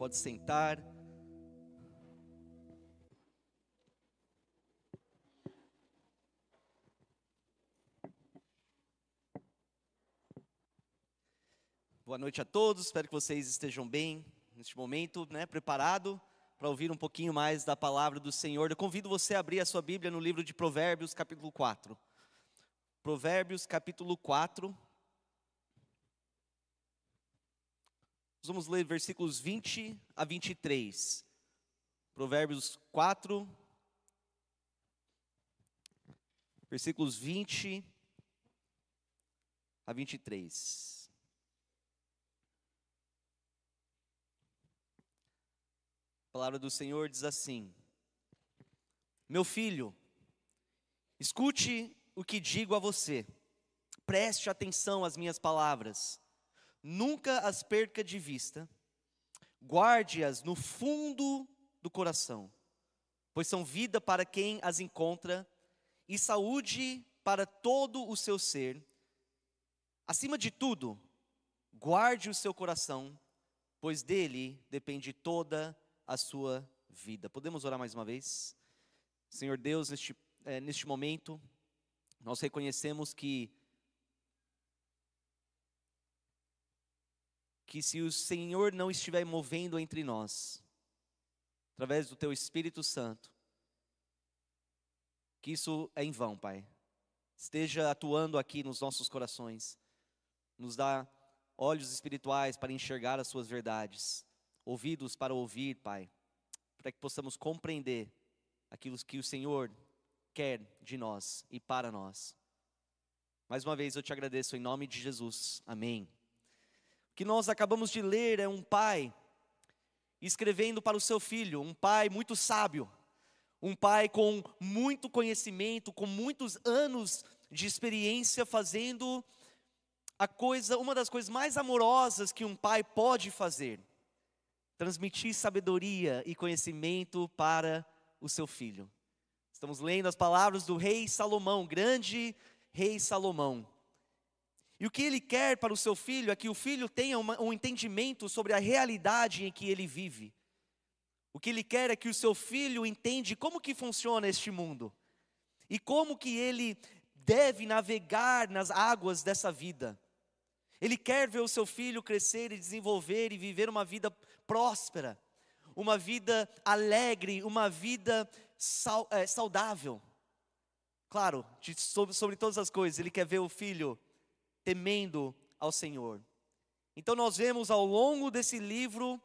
Pode sentar. Boa noite a todos, espero que vocês estejam bem neste momento, né, preparado para ouvir um pouquinho mais da palavra do Senhor. Eu convido você a abrir a sua Bíblia no livro de Provérbios, capítulo 4. Provérbios, capítulo 4. Nós vamos ler versículos 20 a 23. Provérbios 4, versículos 20 a 23. A palavra do Senhor diz assim: Meu filho, escute o que digo a você, preste atenção às minhas palavras, nunca as perca de vista, guarde-as no fundo do coração, pois são vida para quem as encontra e saúde para todo o seu ser. Acima de tudo, guarde o seu coração, pois dele depende toda a sua vida. Podemos orar mais uma vez? Senhor Deus, neste, é, neste momento, nós reconhecemos que que se o Senhor não estiver movendo entre nós, através do Teu Espírito Santo, que isso é em vão, Pai. Esteja atuando aqui nos nossos corações, nos dá olhos espirituais para enxergar as Suas verdades ouvidos para ouvir, Pai, para que possamos compreender aquilo que o Senhor quer de nós e para nós. Mais uma vez eu te agradeço em nome de Jesus. Amém. Que nós acabamos de ler é um pai escrevendo para o seu filho, um pai muito sábio, um pai com muito conhecimento, com muitos anos de experiência fazendo a coisa, uma das coisas mais amorosas que um pai pode fazer, transmitir sabedoria e conhecimento para o seu filho. Estamos lendo as palavras do rei Salomão, grande rei Salomão. E o que ele quer para o seu filho é que o filho tenha uma, um entendimento sobre a realidade em que ele vive. O que ele quer é que o seu filho entende como que funciona este mundo e como que ele deve navegar nas águas dessa vida. Ele quer ver o seu filho crescer e desenvolver e viver uma vida próspera, uma vida alegre, uma vida é, saudável. Claro, sobre, sobre todas as coisas, ele quer ver o filho temendo ao Senhor. Então nós vemos ao longo desse livro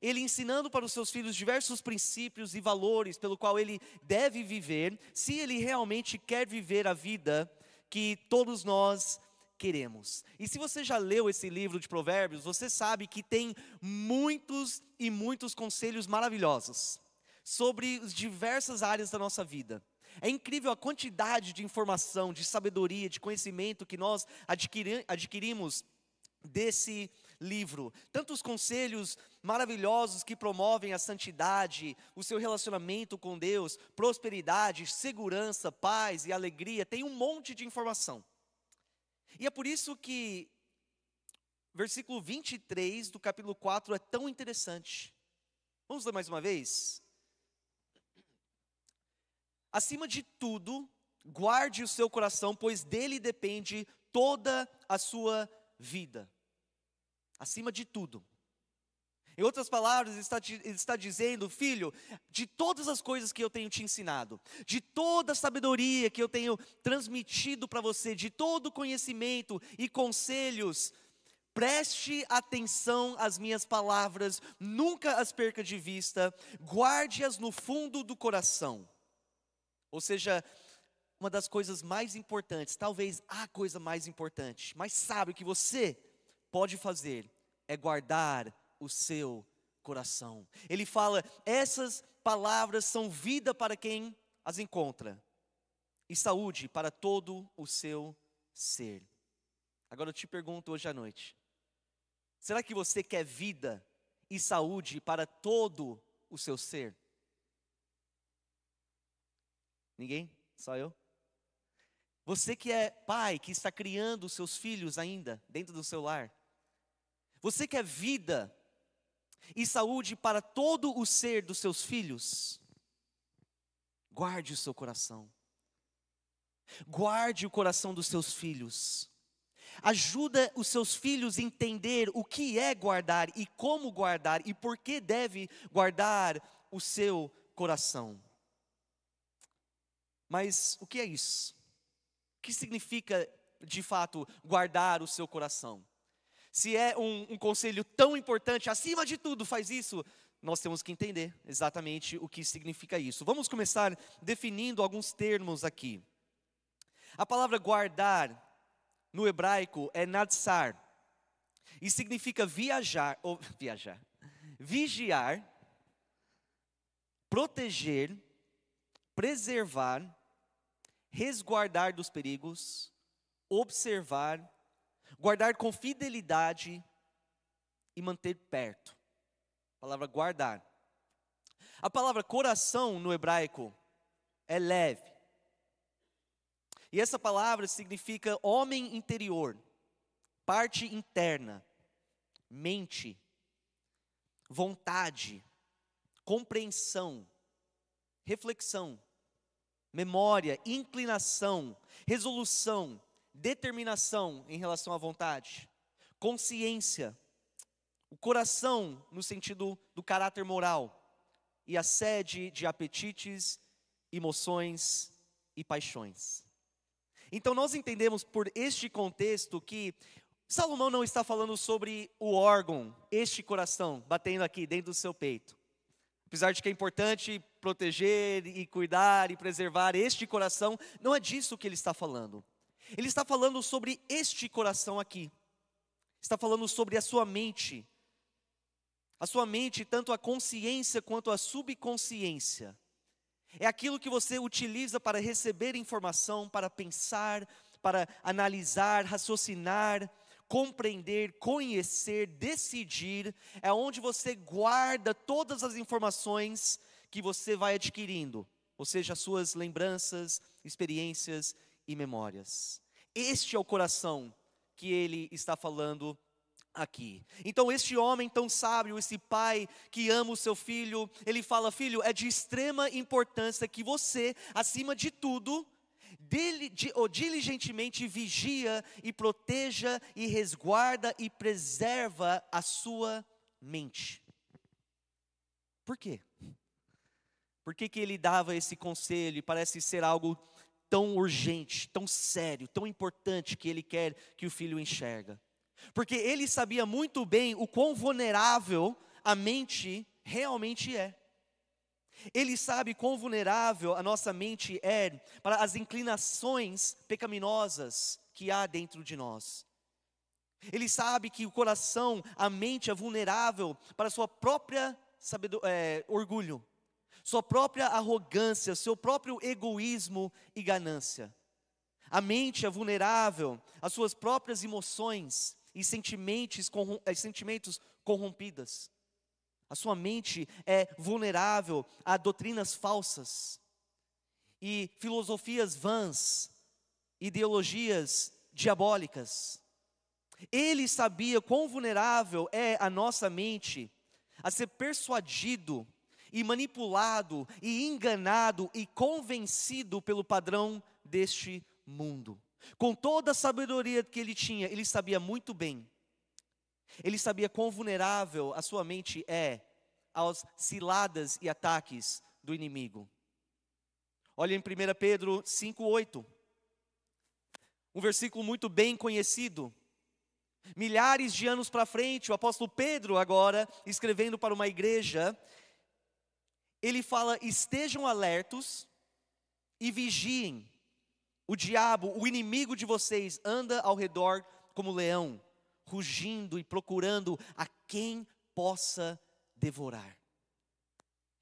ele ensinando para os seus filhos diversos princípios e valores pelo qual ele deve viver, se ele realmente quer viver a vida que todos nós queremos. E se você já leu esse livro de Provérbios, você sabe que tem muitos e muitos conselhos maravilhosos sobre as diversas áreas da nossa vida. É incrível a quantidade de informação, de sabedoria, de conhecimento que nós adquiri adquirimos desse livro. Tantos conselhos maravilhosos que promovem a santidade, o seu relacionamento com Deus, prosperidade, segurança, paz e alegria. Tem um monte de informação. E é por isso que versículo 23 do capítulo 4 é tão interessante. Vamos ler mais uma vez? Acima de tudo, guarde o seu coração, pois dele depende toda a sua vida. Acima de tudo. Em outras palavras, ele está, ele está dizendo, filho, de todas as coisas que eu tenho te ensinado, de toda a sabedoria que eu tenho transmitido para você, de todo conhecimento e conselhos, preste atenção às minhas palavras, nunca as perca de vista, guarde-as no fundo do coração. Ou seja, uma das coisas mais importantes, talvez a coisa mais importante, mas sabe o que você pode fazer é guardar o seu coração. Ele fala: essas palavras são vida para quem as encontra e saúde para todo o seu ser. Agora eu te pergunto hoje à noite: será que você quer vida e saúde para todo o seu ser? Ninguém? Só eu? Você que é pai, que está criando os seus filhos ainda dentro do seu lar. Você quer vida e saúde para todo o ser dos seus filhos, guarde o seu coração. Guarde o coração dos seus filhos. Ajuda os seus filhos a entender o que é guardar e como guardar e por que deve guardar o seu coração. Mas o que é isso? O que significa, de fato, guardar o seu coração? Se é um, um conselho tão importante, acima de tudo, faz isso, nós temos que entender exatamente o que significa isso. Vamos começar definindo alguns termos aqui. A palavra guardar no hebraico é natsar e significa viajar ou viajar, vigiar, proteger, preservar, resguardar dos perigos, observar, guardar com fidelidade e manter perto. A palavra guardar. A palavra coração no hebraico é leve. E essa palavra significa homem interior, parte interna, mente, vontade, compreensão, reflexão, memória, inclinação, resolução, determinação em relação à vontade, consciência, o coração no sentido do caráter moral e a sede de apetites, emoções e paixões. Então nós entendemos por este contexto que Salomão não está falando sobre o órgão, este coração batendo aqui dentro do seu peito. Apesar de que é importante proteger e cuidar e preservar este coração, não é disso que ele está falando. Ele está falando sobre este coração aqui. Está falando sobre a sua mente. A sua mente, tanto a consciência quanto a subconsciência. É aquilo que você utiliza para receber informação, para pensar, para analisar, raciocinar, compreender, conhecer, decidir. É onde você guarda todas as informações que você vai adquirindo, ou seja, as suas lembranças, experiências e memórias. Este é o coração que ele está falando aqui. Então, este homem tão sábio, esse pai que ama o seu filho, ele fala: Filho, é de extrema importância que você, acima de tudo, diligentemente vigia e proteja e resguarda e preserva a sua mente. Por quê? Por que, que ele dava esse conselho? Parece ser algo tão urgente, tão sério, tão importante que ele quer que o filho enxerga. Porque ele sabia muito bem o quão vulnerável a mente realmente é. Ele sabe quão vulnerável a nossa mente é para as inclinações pecaminosas que há dentro de nós. Ele sabe que o coração, a mente é vulnerável para sua própria é, orgulho, sua própria arrogância, seu próprio egoísmo e ganância. A mente é vulnerável às suas próprias emoções e sentimentos, corrom eh, sentimentos corrompidas. A sua mente é vulnerável a doutrinas falsas e filosofias vãs, ideologias diabólicas. Ele sabia quão vulnerável é a nossa mente a ser persuadido e manipulado e enganado e convencido pelo padrão deste mundo. Com toda a sabedoria que ele tinha, ele sabia muito bem. Ele sabia quão vulnerável a sua mente é aos ciladas e ataques do inimigo. Olha em 1 Pedro 5,8. Um versículo muito bem conhecido. Milhares de anos para frente, o apóstolo Pedro, agora, escrevendo para uma igreja, ele fala: estejam alertos e vigiem. O diabo, o inimigo de vocês, anda ao redor como leão, rugindo e procurando a quem possa devorar.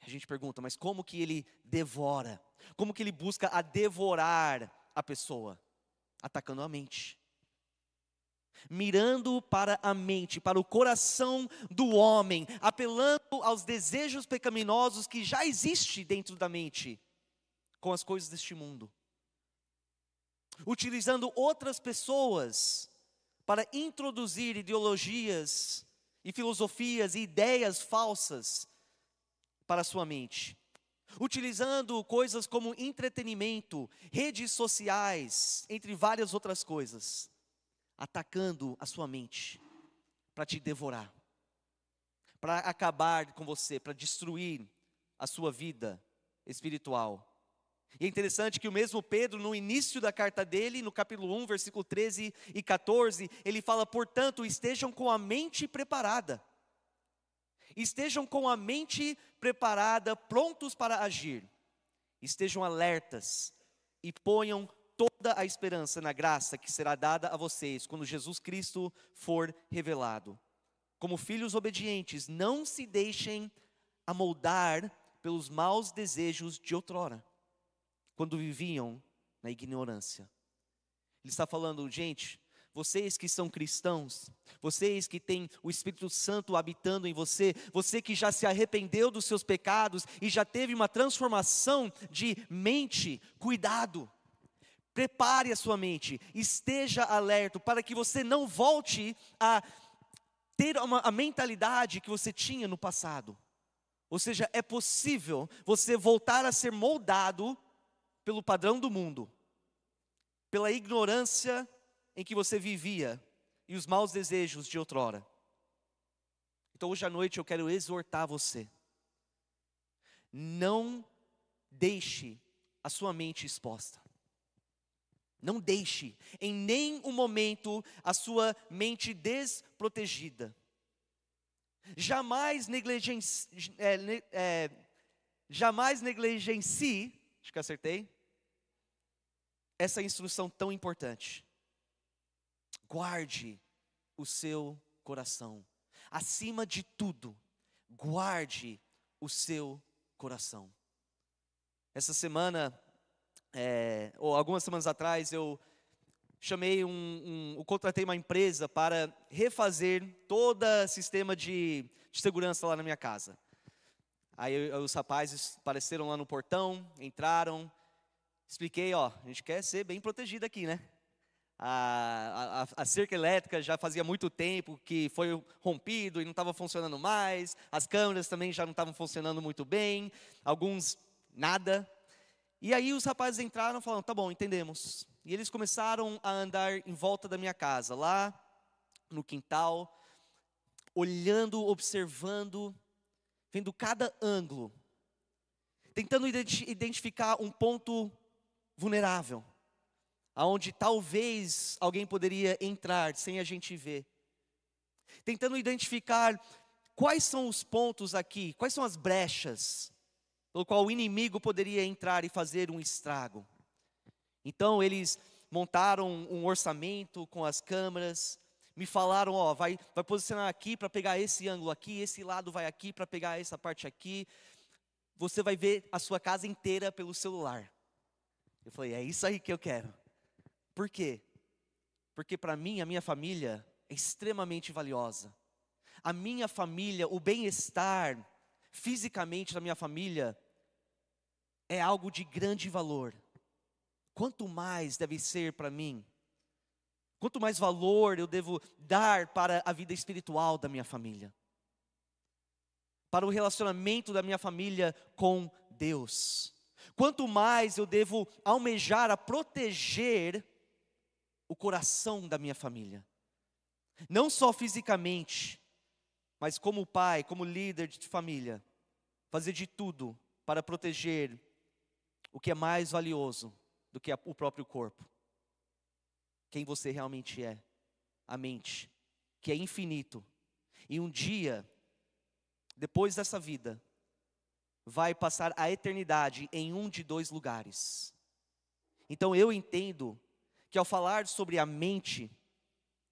A gente pergunta, mas como que ele devora? Como que ele busca a devorar a pessoa? Atacando a mente mirando para a mente, para o coração do homem, apelando aos desejos pecaminosos que já existem dentro da mente, com as coisas deste mundo. Utilizando outras pessoas para introduzir ideologias e filosofias e ideias falsas para a sua mente. Utilizando coisas como entretenimento, redes sociais, entre várias outras coisas, atacando a sua mente para te devorar, para acabar com você, para destruir a sua vida espiritual. E é interessante que o mesmo Pedro, no início da carta dele, no capítulo 1, versículo 13 e 14, ele fala: portanto, estejam com a mente preparada. Estejam com a mente preparada, prontos para agir. Estejam alertas e ponham toda a esperança na graça que será dada a vocês quando Jesus Cristo for revelado. Como filhos obedientes, não se deixem amoldar pelos maus desejos de outrora quando viviam na ignorância. Ele está falando, gente, vocês que são cristãos, vocês que têm o Espírito Santo habitando em você, você que já se arrependeu dos seus pecados e já teve uma transformação de mente, cuidado. Prepare a sua mente, esteja alerta para que você não volte a ter uma, a mentalidade que você tinha no passado. Ou seja, é possível você voltar a ser moldado pelo padrão do mundo, pela ignorância em que você vivia e os maus desejos de outrora. Então hoje à noite eu quero exortar você. Não deixe a sua mente exposta. Não deixe em nenhum momento a sua mente desprotegida. Jamais negligencie, é, é, jamais negligencie, acho que acertei, essa instrução tão importante. Guarde o seu coração. Acima de tudo, guarde o seu coração. Essa semana, é, ou algumas semanas atrás, eu chamei um, um, eu contratei uma empresa para refazer todo o sistema de, de segurança lá na minha casa. Aí os rapazes apareceram lá no portão, entraram, expliquei, ó, a gente quer ser bem protegido aqui, né? A, a, a, cerca elétrica já fazia muito tempo que foi rompido e não estava funcionando mais, as câmeras também já não estavam funcionando muito bem, alguns nada. E aí os rapazes entraram falaram: tá bom, entendemos. E eles começaram a andar em volta da minha casa, lá no quintal, olhando, observando, vendo cada ângulo, tentando identificar um ponto vulnerável, aonde talvez alguém poderia entrar sem a gente ver. Tentando identificar quais são os pontos aqui, quais são as brechas pelo qual o inimigo poderia entrar e fazer um estrago. Então eles montaram um orçamento com as câmeras, me falaram, ó, vai, vai posicionar aqui para pegar esse ângulo aqui, esse lado vai aqui para pegar essa parte aqui. Você vai ver a sua casa inteira pelo celular. Eu falei, é isso aí que eu quero. Por quê? Porque para mim, a minha família é extremamente valiosa. A minha família, o bem-estar fisicamente da minha família é algo de grande valor. Quanto mais deve ser para mim? Quanto mais valor eu devo dar para a vida espiritual da minha família? Para o relacionamento da minha família com Deus? Quanto mais eu devo almejar a proteger o coração da minha família. Não só fisicamente, mas como pai, como líder de família, fazer de tudo para proteger o que é mais valioso do que o próprio corpo. Quem você realmente é, a mente, que é infinito. E um dia, depois dessa vida, vai passar a eternidade em um de dois lugares. Então eu entendo que ao falar sobre a mente,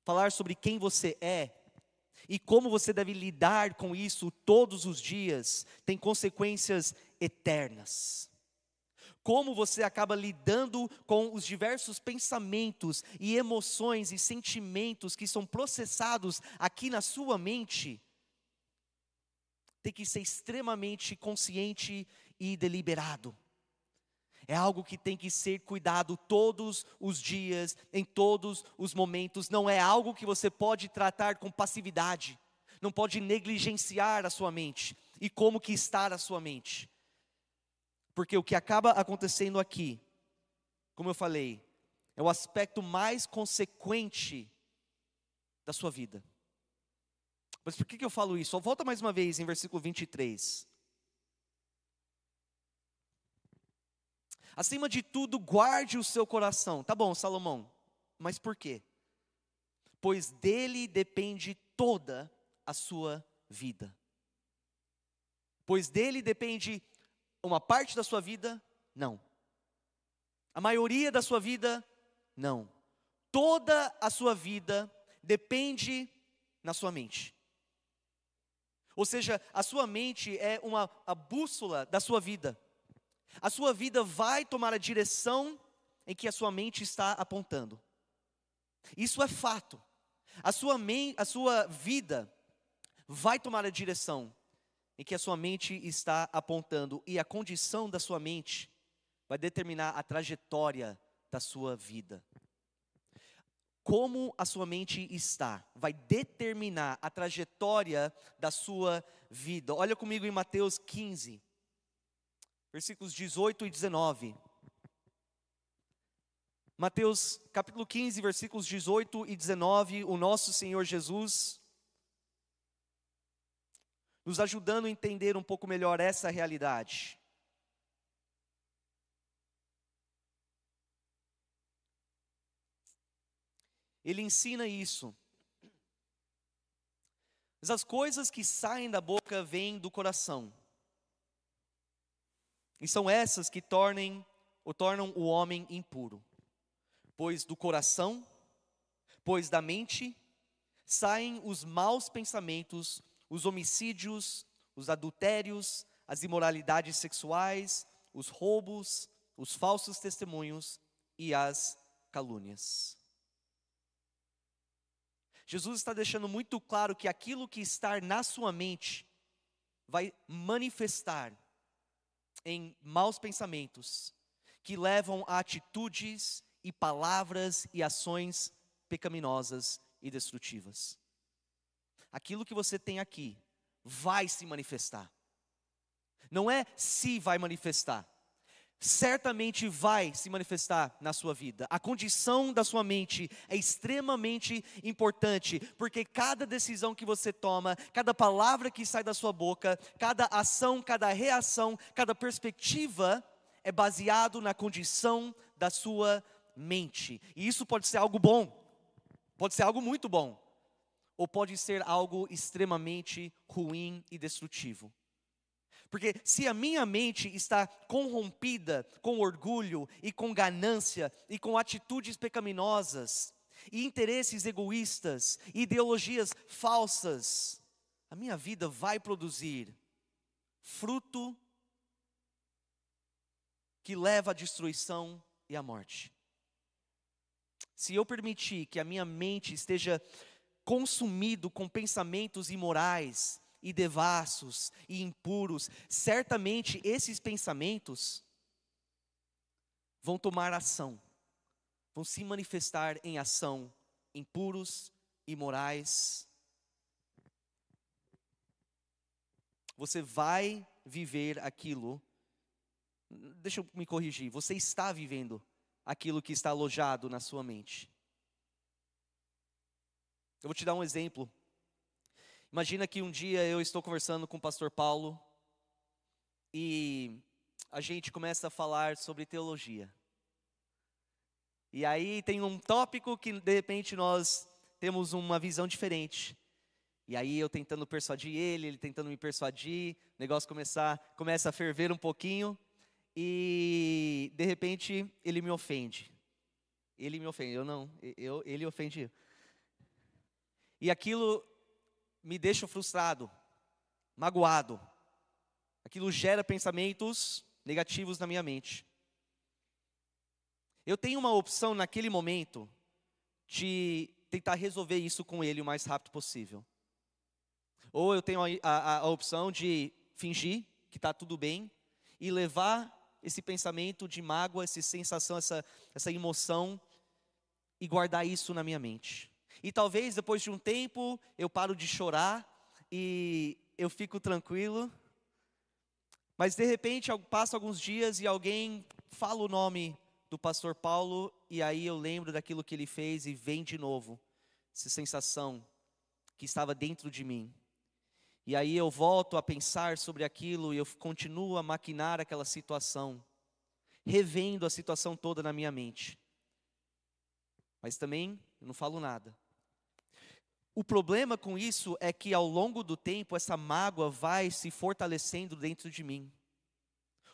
falar sobre quem você é e como você deve lidar com isso todos os dias, tem consequências eternas. Como você acaba lidando com os diversos pensamentos e emoções e sentimentos que são processados aqui na sua mente, tem que ser extremamente consciente e deliberado. É algo que tem que ser cuidado todos os dias, em todos os momentos. Não é algo que você pode tratar com passividade. não pode negligenciar a sua mente e como que está a sua mente. Porque o que acaba acontecendo aqui, como eu falei, é o aspecto mais consequente da sua vida. Mas por que, que eu falo isso? Volta mais uma vez em versículo 23. Acima de tudo, guarde o seu coração. Tá bom, Salomão, mas por quê? Pois dele depende toda a sua vida. Pois dele depende uma parte da sua vida? Não. A maioria da sua vida? Não. Toda a sua vida depende na sua mente. Ou seja, a sua mente é uma a bússola da sua vida. A sua vida vai tomar a direção em que a sua mente está apontando. Isso é fato. A sua, a sua vida vai tomar a direção em que a sua mente está apontando, e a condição da sua mente vai determinar a trajetória da sua vida. Como a sua mente está, vai determinar a trajetória da sua vida. Olha comigo em Mateus 15, versículos 18 e 19. Mateus capítulo 15, versículos 18 e 19, o nosso Senhor Jesus nos ajudando a entender um pouco melhor essa realidade. Ele ensina isso. Mas as coisas que saem da boca vêm do coração. E são essas que tornem, o tornam o homem impuro. Pois do coração, pois da mente, saem os maus pensamentos, os homicídios, os adultérios, as imoralidades sexuais, os roubos, os falsos testemunhos e as calúnias. Jesus está deixando muito claro que aquilo que está na sua mente vai manifestar em maus pensamentos que levam a atitudes e palavras e ações pecaminosas e destrutivas aquilo que você tem aqui vai se manifestar. Não é se vai manifestar, certamente vai se manifestar na sua vida. A condição da sua mente é extremamente importante, porque cada decisão que você toma, cada palavra que sai da sua boca, cada ação, cada reação, cada perspectiva é baseado na condição da sua mente. E isso pode ser algo bom, pode ser algo muito bom ou pode ser algo extremamente ruim e destrutivo. Porque se a minha mente está corrompida com orgulho e com ganância e com atitudes pecaminosas e interesses egoístas, ideologias falsas, a minha vida vai produzir fruto que leva à destruição e à morte. Se eu permitir que a minha mente esteja consumido com pensamentos imorais e devassos e impuros, certamente esses pensamentos vão tomar ação, vão se manifestar em ação impuros, imorais. Você vai viver aquilo. Deixa eu me corrigir. Você está vivendo aquilo que está alojado na sua mente. Eu vou te dar um exemplo. Imagina que um dia eu estou conversando com o pastor Paulo e a gente começa a falar sobre teologia. E aí tem um tópico que de repente nós temos uma visão diferente. E aí eu tentando persuadir ele, ele tentando me persuadir, o negócio começar, começa a ferver um pouquinho e de repente ele me ofende. Ele me ofende, eu não, eu, ele ofende. E aquilo me deixa frustrado, magoado. Aquilo gera pensamentos negativos na minha mente. Eu tenho uma opção naquele momento de tentar resolver isso com ele o mais rápido possível. Ou eu tenho a, a, a opção de fingir que está tudo bem e levar esse pensamento de mágoa, essa sensação, essa, essa emoção e guardar isso na minha mente. E talvez depois de um tempo eu paro de chorar e eu fico tranquilo. Mas de repente passa alguns dias e alguém fala o nome do pastor Paulo e aí eu lembro daquilo que ele fez e vem de novo essa sensação que estava dentro de mim. E aí eu volto a pensar sobre aquilo e eu continuo a maquinar aquela situação, revendo a situação toda na minha mente. Mas também eu não falo nada. O problema com isso é que ao longo do tempo essa mágoa vai se fortalecendo dentro de mim.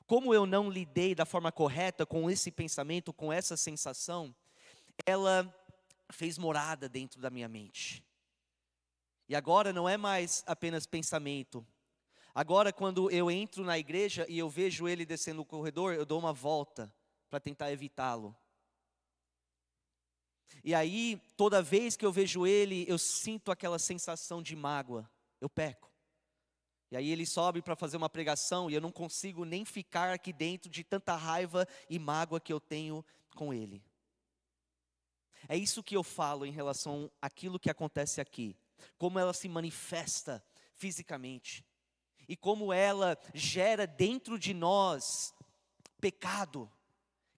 Como eu não lidei da forma correta com esse pensamento, com essa sensação, ela fez morada dentro da minha mente. E agora não é mais apenas pensamento. Agora, quando eu entro na igreja e eu vejo ele descendo o corredor, eu dou uma volta para tentar evitá-lo. E aí, toda vez que eu vejo ele, eu sinto aquela sensação de mágoa. Eu peco. E aí ele sobe para fazer uma pregação e eu não consigo nem ficar aqui dentro de tanta raiva e mágoa que eu tenho com ele. É isso que eu falo em relação àquilo que acontece aqui, como ela se manifesta fisicamente e como ela gera dentro de nós pecado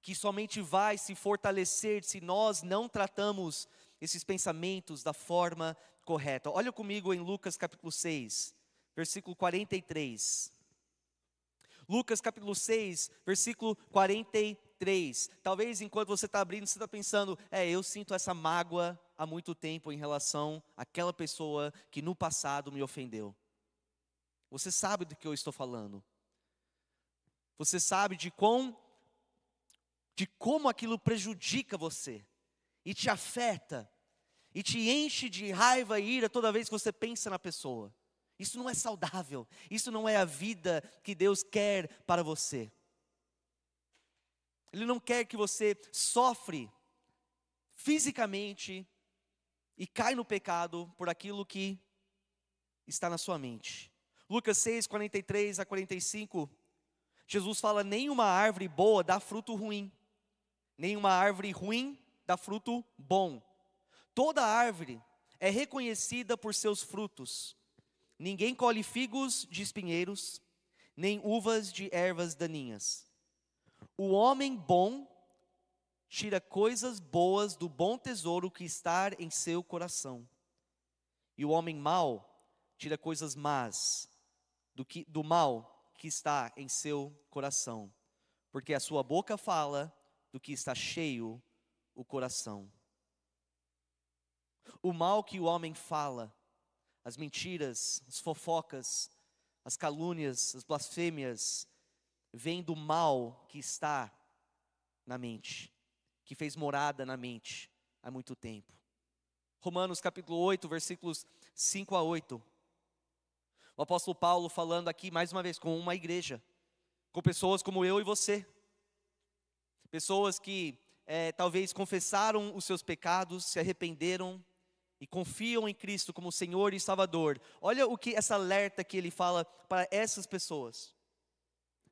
que somente vai se fortalecer se nós não tratamos esses pensamentos da forma correta. Olha comigo em Lucas capítulo 6, versículo 43. Lucas capítulo 6, versículo 43. Talvez enquanto você está abrindo, você está pensando, é, eu sinto essa mágoa há muito tempo em relação àquela pessoa que no passado me ofendeu. Você sabe do que eu estou falando. Você sabe de quão de como aquilo prejudica você e te afeta e te enche de raiva e ira toda vez que você pensa na pessoa. Isso não é saudável, isso não é a vida que Deus quer para você. Ele não quer que você sofre fisicamente e cai no pecado por aquilo que está na sua mente. Lucas 6, 43 a 45, Jesus fala: nenhuma árvore boa dá fruto ruim nenhuma árvore ruim dá fruto bom. Toda árvore é reconhecida por seus frutos. Ninguém colhe figos de espinheiros, nem uvas de ervas daninhas. O homem bom tira coisas boas do bom tesouro que está em seu coração. E o homem mau tira coisas más do, que, do mal que está em seu coração. Porque a sua boca fala do que está cheio o coração. O mal que o homem fala, as mentiras, as fofocas, as calúnias, as blasfêmias, vem do mal que está na mente, que fez morada na mente há muito tempo. Romanos capítulo 8, versículos 5 a 8. O apóstolo Paulo falando aqui mais uma vez com uma igreja, com pessoas como eu e você, pessoas que é, talvez confessaram os seus pecados, se arrependeram e confiam em Cristo como Senhor e Salvador. Olha o que essa alerta que ele fala para essas pessoas.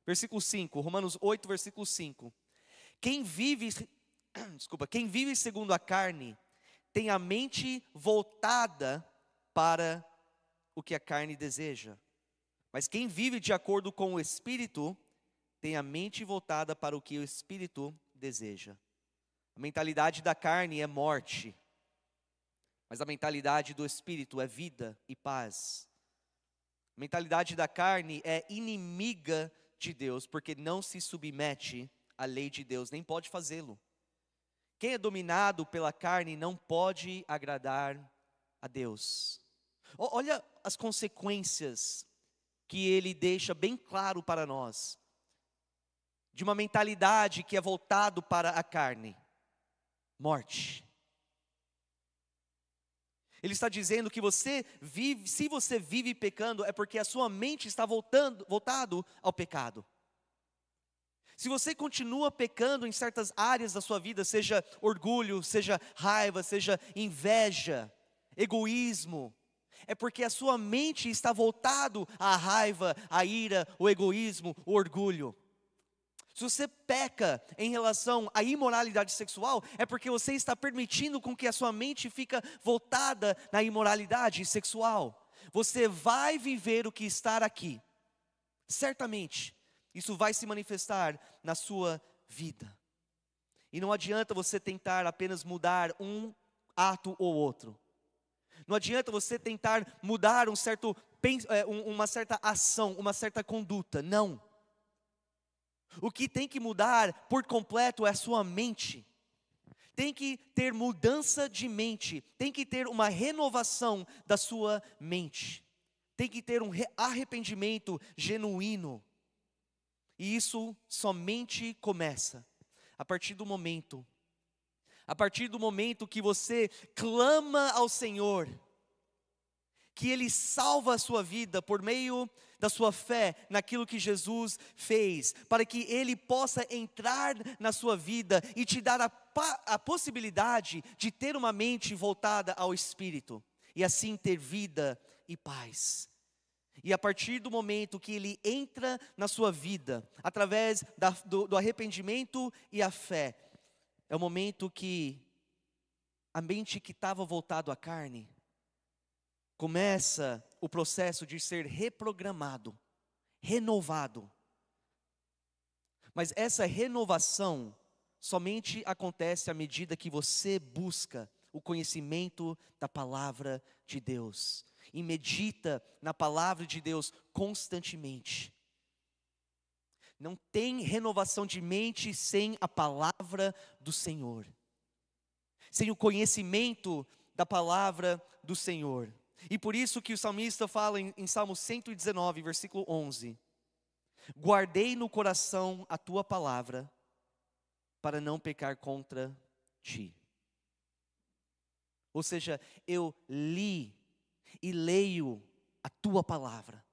Versículo 5, Romanos 8, versículo 5. Quem vive, desculpa, quem vive segundo a carne tem a mente voltada para o que a carne deseja. Mas quem vive de acordo com o Espírito tem a mente voltada para o que o espírito deseja. A mentalidade da carne é morte, mas a mentalidade do espírito é vida e paz. A mentalidade da carne é inimiga de Deus, porque não se submete à lei de Deus, nem pode fazê-lo. Quem é dominado pela carne não pode agradar a Deus. Olha as consequências que ele deixa bem claro para nós de uma mentalidade que é voltado para a carne. Morte. Ele está dizendo que você vive, se você vive pecando, é porque a sua mente está voltando, voltado ao pecado. Se você continua pecando em certas áreas da sua vida, seja orgulho, seja raiva, seja inveja, egoísmo, é porque a sua mente está voltado à raiva, à ira, o egoísmo, o orgulho. Se você peca em relação à imoralidade sexual, é porque você está permitindo com que a sua mente fica voltada na imoralidade sexual. você vai viver o que está aqui. Certamente, isso vai se manifestar na sua vida. E não adianta você tentar apenas mudar um ato ou outro. Não adianta você tentar mudar um certo, é, uma certa ação, uma certa conduta. Não. O que tem que mudar por completo é a sua mente. Tem que ter mudança de mente, tem que ter uma renovação da sua mente. Tem que ter um arrependimento genuíno. E isso somente começa a partir do momento a partir do momento que você clama ao Senhor, que Ele salva a sua vida por meio da sua fé naquilo que Jesus fez, para que Ele possa entrar na sua vida e te dar a, a possibilidade de ter uma mente voltada ao Espírito, e assim ter vida e paz. E a partir do momento que ele entra na sua vida, através da, do, do arrependimento e a fé, é o momento que a mente que estava voltado à carne começa o processo de ser reprogramado, renovado. Mas essa renovação somente acontece à medida que você busca o conhecimento da palavra de Deus e medita na palavra de Deus constantemente. Não tem renovação de mente sem a palavra do Senhor, sem o conhecimento da palavra do Senhor. E por isso que o salmista fala em, em Salmo 119, versículo 11: Guardei no coração a tua palavra, para não pecar contra ti. Ou seja, eu li e leio a tua palavra.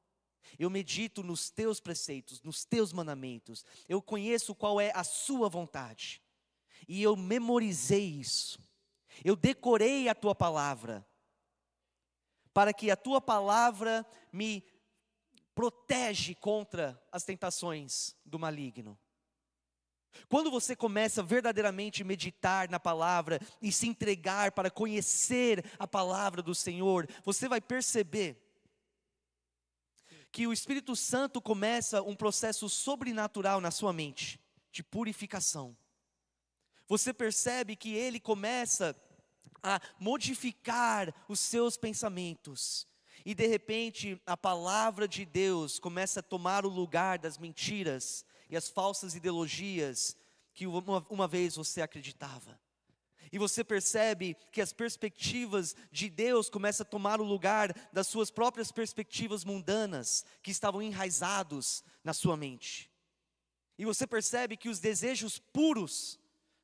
Eu medito nos teus preceitos, nos teus mandamentos, eu conheço qual é a sua vontade, e eu memorizei isso, eu decorei a tua palavra, para que a tua palavra me protege contra as tentações do maligno. Quando você começa verdadeiramente a meditar na palavra e se entregar para conhecer a palavra do Senhor, você vai perceber que o Espírito Santo começa um processo sobrenatural na sua mente, de purificação. Você percebe que ele começa a modificar os seus pensamentos. E de repente a palavra de Deus começa a tomar o lugar das mentiras e as falsas ideologias que uma, uma vez você acreditava. E você percebe que as perspectivas de Deus começam a tomar o lugar das suas próprias perspectivas mundanas, que estavam enraizados na sua mente. E você percebe que os desejos puros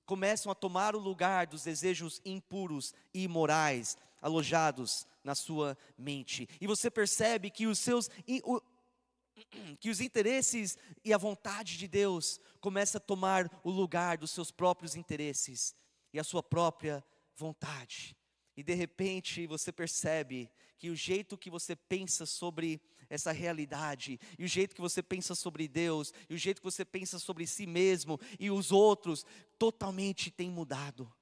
começam a tomar o lugar dos desejos impuros e imorais alojados na sua mente. E você percebe que os seus que os interesses e a vontade de Deus começa a tomar o lugar dos seus próprios interesses e a sua própria vontade. E de repente você percebe que o jeito que você pensa sobre essa realidade, e o jeito que você pensa sobre Deus, e o jeito que você pensa sobre si mesmo e os outros, totalmente tem mudado.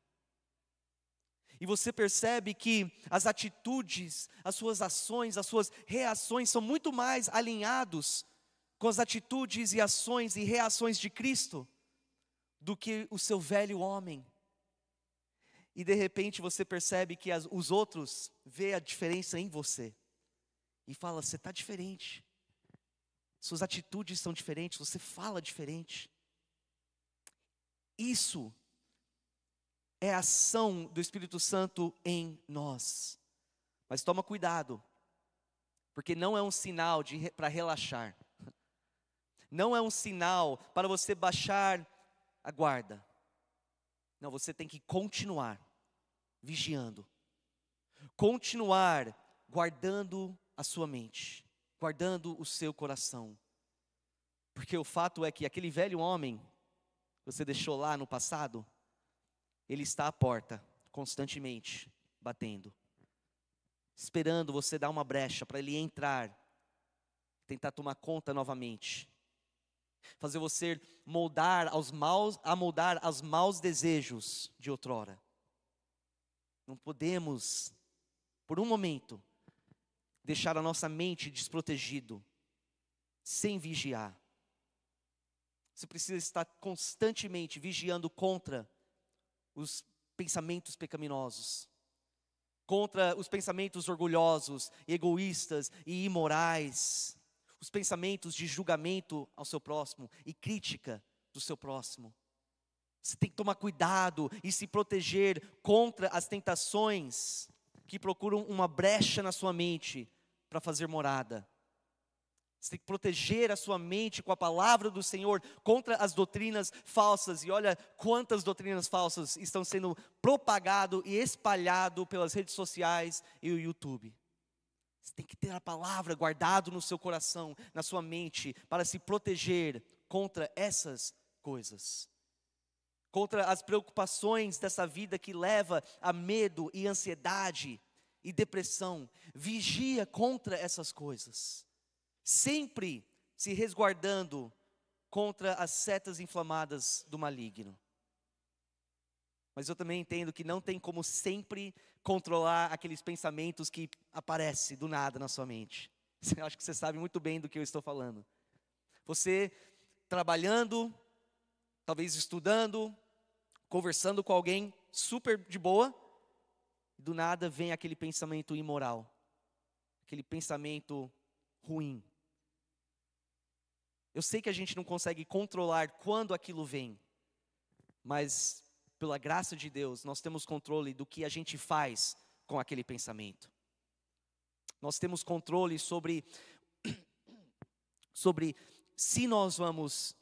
E você percebe que as atitudes, as suas ações, as suas reações são muito mais alinhados com as atitudes e ações e reações de Cristo do que o seu velho homem. E de repente você percebe que as, os outros vê a diferença em você e fala: você está diferente, suas atitudes são diferentes, você fala diferente. Isso é a ação do Espírito Santo em nós. Mas toma cuidado, porque não é um sinal para relaxar, não é um sinal para você baixar a guarda. Não, você tem que continuar vigiando, continuar guardando a sua mente, guardando o seu coração. Porque o fato é que aquele velho homem que você deixou lá no passado, ele está à porta constantemente batendo, esperando você dar uma brecha para ele entrar, tentar tomar conta novamente fazer você moldar aos maus, a moldar aos maus desejos de outrora. Não podemos, por um momento, deixar a nossa mente desprotegido, sem vigiar. Você precisa estar constantemente vigiando contra os pensamentos pecaminosos, contra os pensamentos orgulhosos, egoístas e imorais, os pensamentos de julgamento ao seu próximo e crítica do seu próximo. Você tem que tomar cuidado e se proteger contra as tentações que procuram uma brecha na sua mente para fazer morada. Você tem que proteger a sua mente com a palavra do Senhor contra as doutrinas falsas. E olha quantas doutrinas falsas estão sendo propagado e espalhado pelas redes sociais e o YouTube. Você tem que ter a palavra guardado no seu coração, na sua mente, para se proteger contra essas coisas. Contra as preocupações dessa vida que leva a medo e ansiedade e depressão. Vigia contra essas coisas sempre se resguardando contra as setas inflamadas do maligno. Mas eu também entendo que não tem como sempre controlar aqueles pensamentos que aparecem do nada na sua mente. Eu acho que você sabe muito bem do que eu estou falando. Você trabalhando, talvez estudando, conversando com alguém super de boa, do nada vem aquele pensamento imoral, aquele pensamento ruim, eu sei que a gente não consegue controlar quando aquilo vem, mas pela graça de Deus, nós temos controle do que a gente faz com aquele pensamento. Nós temos controle sobre sobre se nós vamos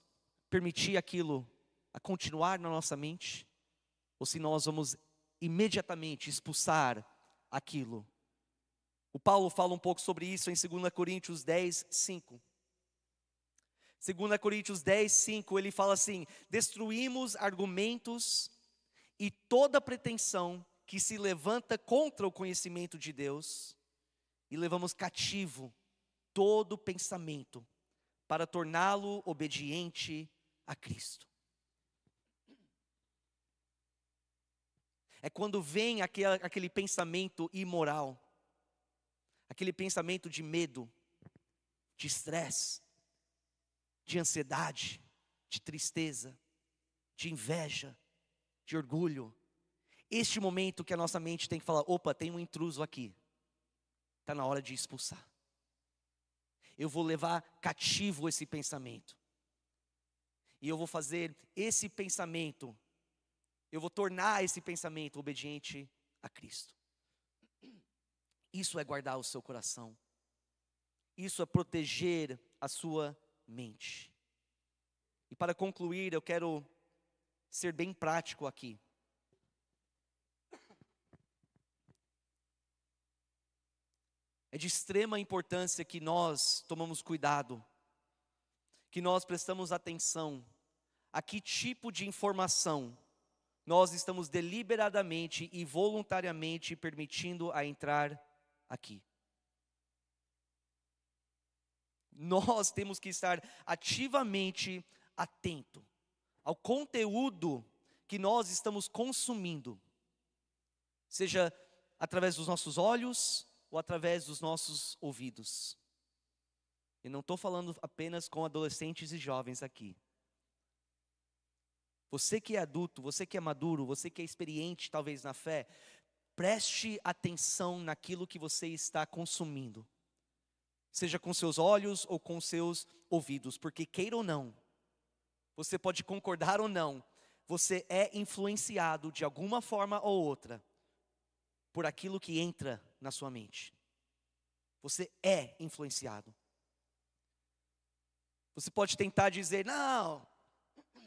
permitir aquilo a continuar na nossa mente ou se nós vamos imediatamente expulsar aquilo. O Paulo fala um pouco sobre isso em 2 Coríntios 10, 5. 2 Coríntios 10, 5, ele fala assim: destruímos argumentos e toda pretensão que se levanta contra o conhecimento de Deus, e levamos cativo todo pensamento para torná-lo obediente a Cristo. É quando vem aquele, aquele pensamento imoral, aquele pensamento de medo, de estresse, de ansiedade, de tristeza, de inveja, de orgulho. Este momento que a nossa mente tem que falar: opa, tem um intruso aqui, está na hora de expulsar. Eu vou levar cativo esse pensamento, e eu vou fazer esse pensamento, eu vou tornar esse pensamento obediente a Cristo. Isso é guardar o seu coração, isso é proteger a sua mente. E para concluir, eu quero ser bem prático aqui. É de extrema importância que nós tomamos cuidado, que nós prestamos atenção a que tipo de informação nós estamos deliberadamente e voluntariamente permitindo a entrar aqui nós temos que estar ativamente atento ao conteúdo que nós estamos consumindo, seja através dos nossos olhos ou através dos nossos ouvidos. E não estou falando apenas com adolescentes e jovens aqui. Você que é adulto, você que é maduro, você que é experiente talvez na fé, preste atenção naquilo que você está consumindo seja com seus olhos ou com seus ouvidos, porque queira ou não, você pode concordar ou não, você é influenciado de alguma forma ou outra por aquilo que entra na sua mente. Você é influenciado. Você pode tentar dizer: não,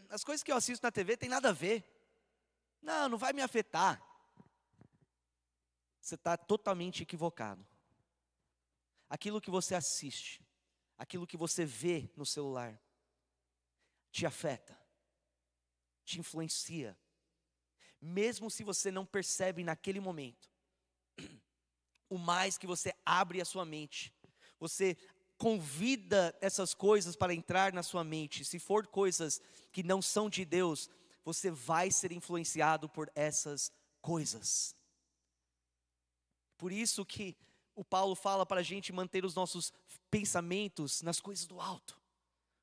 as coisas que eu assisto na TV tem nada a ver. Não, não vai me afetar. Você está totalmente equivocado aquilo que você assiste, aquilo que você vê no celular, te afeta, te influencia, mesmo se você não percebe naquele momento. O mais que você abre a sua mente, você convida essas coisas para entrar na sua mente. Se for coisas que não são de Deus, você vai ser influenciado por essas coisas. Por isso que o Paulo fala para a gente manter os nossos pensamentos nas coisas do alto.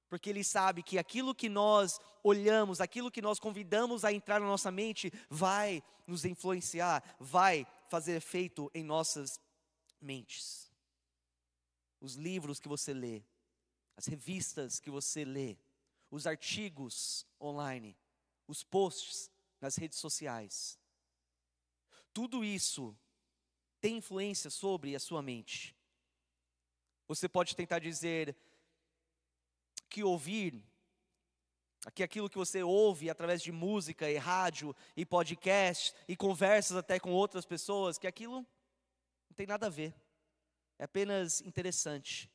Porque ele sabe que aquilo que nós olhamos, aquilo que nós convidamos a entrar na nossa mente, vai nos influenciar, vai fazer efeito em nossas mentes. Os livros que você lê, as revistas que você lê, os artigos online, os posts nas redes sociais. Tudo isso tem influência sobre a sua mente. Você pode tentar dizer que ouvir, que aquilo que você ouve através de música e rádio e podcast e conversas até com outras pessoas, que aquilo não tem nada a ver. É apenas interessante.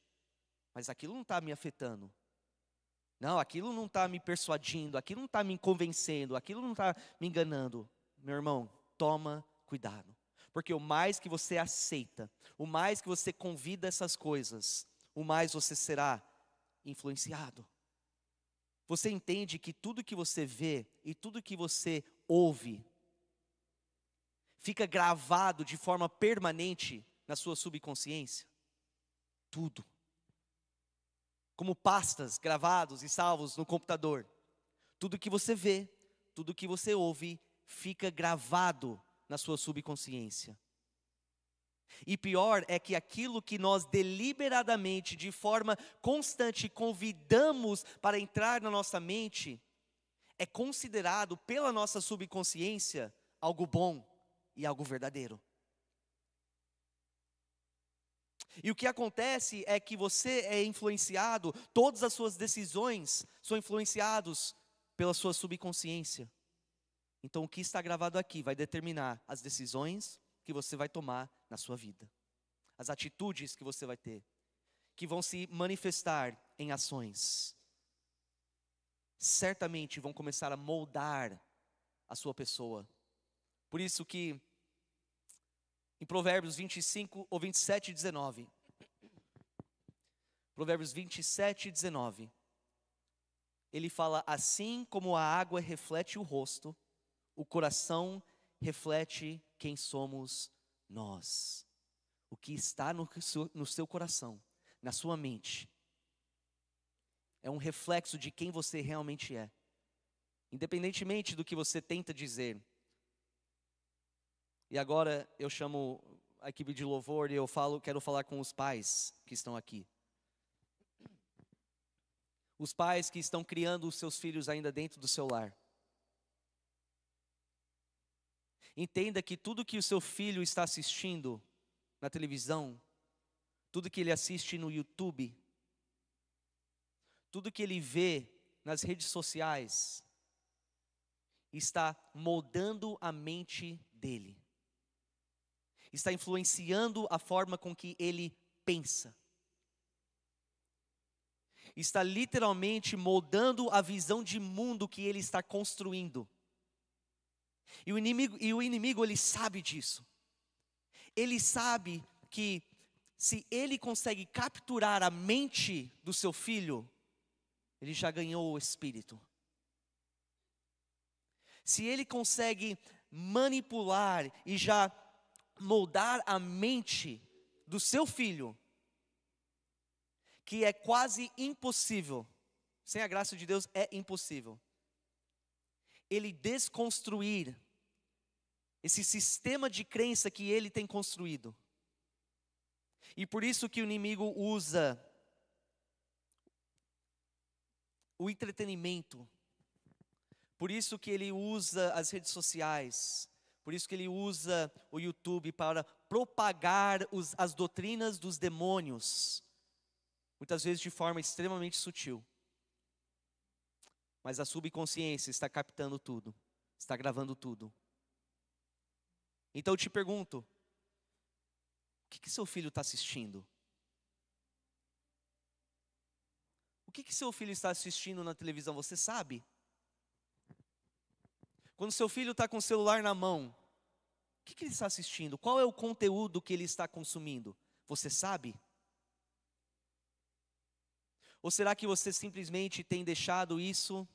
Mas aquilo não está me afetando. Não, aquilo não está me persuadindo, aquilo não está me convencendo, aquilo não está me enganando. Meu irmão, toma cuidado. Porque o mais que você aceita, o mais que você convida essas coisas, o mais você será influenciado. Você entende que tudo que você vê e tudo que você ouve fica gravado de forma permanente na sua subconsciência? Tudo. Como pastas gravados e salvos no computador. Tudo que você vê, tudo que você ouve, fica gravado na sua subconsciência. E pior é que aquilo que nós deliberadamente, de forma constante, convidamos para entrar na nossa mente, é considerado pela nossa subconsciência algo bom e algo verdadeiro. E o que acontece é que você é influenciado, todas as suas decisões são influenciados pela sua subconsciência. Então, o que está gravado aqui vai determinar as decisões que você vai tomar na sua vida, as atitudes que você vai ter, que vão se manifestar em ações. Certamente vão começar a moldar a sua pessoa. Por isso que em Provérbios 25 ou 27 19, Provérbios 27 19, ele fala: Assim como a água reflete o rosto, o coração reflete quem somos nós. O que está no seu, no seu coração, na sua mente, é um reflexo de quem você realmente é. Independentemente do que você tenta dizer. E agora eu chamo a equipe de louvor e eu falo, quero falar com os pais que estão aqui. Os pais que estão criando os seus filhos ainda dentro do seu lar. Entenda que tudo que o seu filho está assistindo na televisão, tudo que ele assiste no YouTube, tudo que ele vê nas redes sociais, está moldando a mente dele, está influenciando a forma com que ele pensa, está literalmente moldando a visão de mundo que ele está construindo. E o inimigo, e o inimigo ele sabe disso. Ele sabe que se ele consegue capturar a mente do seu filho, ele já ganhou o espírito. Se ele consegue manipular e já moldar a mente do seu filho, que é quase impossível, sem a graça de Deus é impossível ele desconstruir esse sistema de crença que ele tem construído. E por isso que o inimigo usa o entretenimento. Por isso que ele usa as redes sociais. Por isso que ele usa o YouTube para propagar os, as doutrinas dos demônios. Muitas vezes de forma extremamente sutil mas a subconsciência está captando tudo, está gravando tudo. Então eu te pergunto: o que, que seu filho está assistindo? O que, que seu filho está assistindo na televisão? Você sabe? Quando seu filho está com o celular na mão, o que, que ele está assistindo? Qual é o conteúdo que ele está consumindo? Você sabe? Ou será que você simplesmente tem deixado isso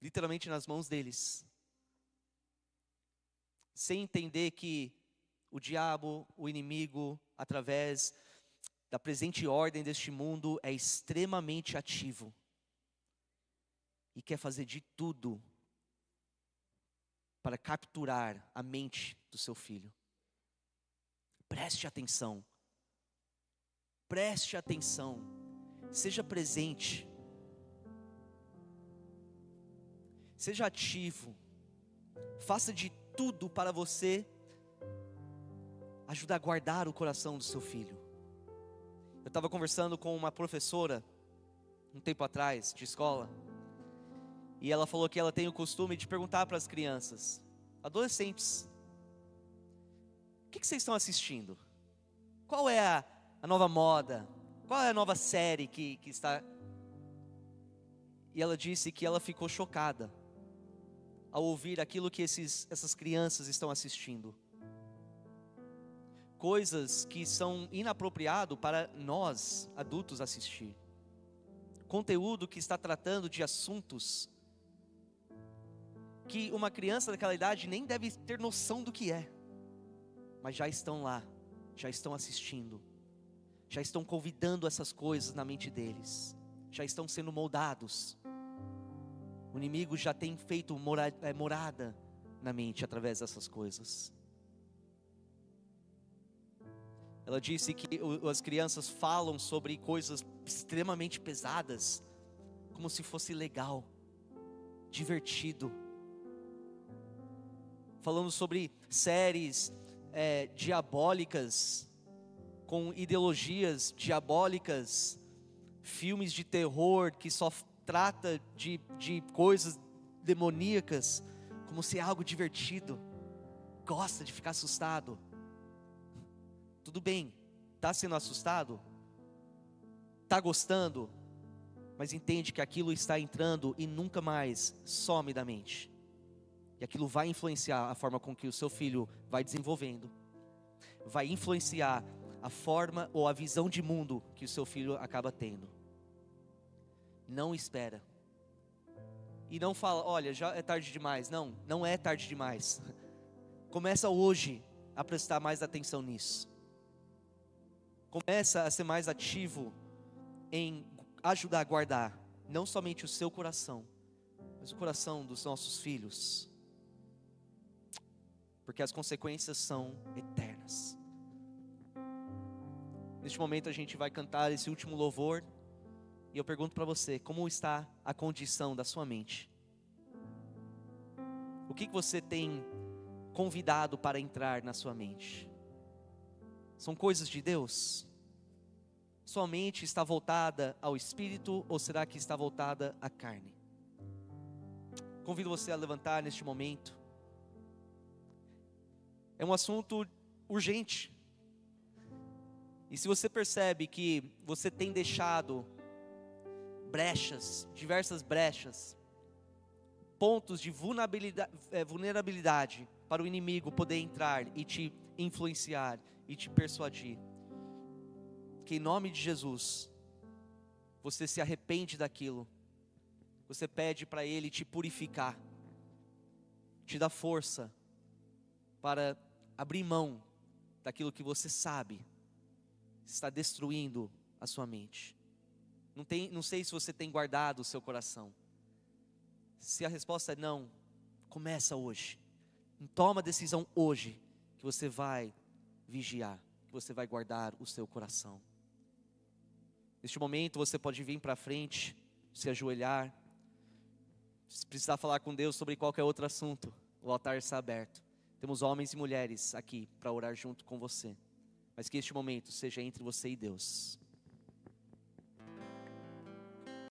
literalmente nas mãos deles, sem entender que o diabo, o inimigo, através da presente ordem deste mundo, é extremamente ativo e quer fazer de tudo para capturar a mente do seu filho. Preste atenção. Preste atenção. Seja presente. Seja ativo. Faça de tudo para você ajudar a guardar o coração do seu filho. Eu estava conversando com uma professora um tempo atrás de escola e ela falou que ela tem o costume de perguntar para as crianças, adolescentes, o que, que vocês estão assistindo? Qual é a, a, nova moda? Qual é a nova série que, que está. E ela disse que ela ficou chocada ao ouvir aquilo que esses, essas crianças estão assistindo. Coisas que são inapropriado para nós, adultos, assistir. Conteúdo que está tratando de assuntos que uma criança daquela idade nem deve ter noção do que é, mas já estão lá, já estão assistindo, já estão convidando essas coisas na mente deles, já estão sendo moldados. O inimigo já tem feito é, morada na mente através dessas coisas. Ela disse que as crianças falam sobre coisas extremamente pesadas, como se fosse legal, divertido falando sobre séries é, diabólicas, com ideologias diabólicas, filmes de terror que só trata de, de coisas demoníacas, como se é algo divertido, gosta de ficar assustado. Tudo bem, está sendo assustado? Está gostando? Mas entende que aquilo está entrando e nunca mais some da mente. E aquilo vai influenciar a forma com que o seu filho vai desenvolvendo, vai influenciar a forma ou a visão de mundo que o seu filho acaba tendo. Não espera. E não fala, olha, já é tarde demais. Não, não é tarde demais. Começa hoje a prestar mais atenção nisso. Começa a ser mais ativo em ajudar a guardar não somente o seu coração, mas o coração dos nossos filhos porque as consequências são eternas. Neste momento a gente vai cantar esse último louvor, e eu pergunto para você: como está a condição da sua mente? O que, que você tem convidado para entrar na sua mente? São coisas de Deus? Sua mente está voltada ao espírito ou será que está voltada à carne? Convido você a levantar neste momento é um assunto urgente. E se você percebe que você tem deixado brechas, diversas brechas, pontos de vulnerabilidade, é, vulnerabilidade para o inimigo poder entrar e te influenciar e te persuadir, que em nome de Jesus, você se arrepende daquilo, você pede para Ele te purificar, te dar força para abrir mão daquilo que você sabe está destruindo a sua mente. Não, tem, não sei se você tem guardado o seu coração. Se a resposta é não, começa hoje. Toma a decisão hoje que você vai vigiar, que você vai guardar o seu coração. Neste momento você pode vir para frente, se ajoelhar. Se precisar falar com Deus sobre qualquer outro assunto, o altar está aberto. Temos homens e mulheres aqui para orar junto com você. Mas que este momento seja entre você e Deus.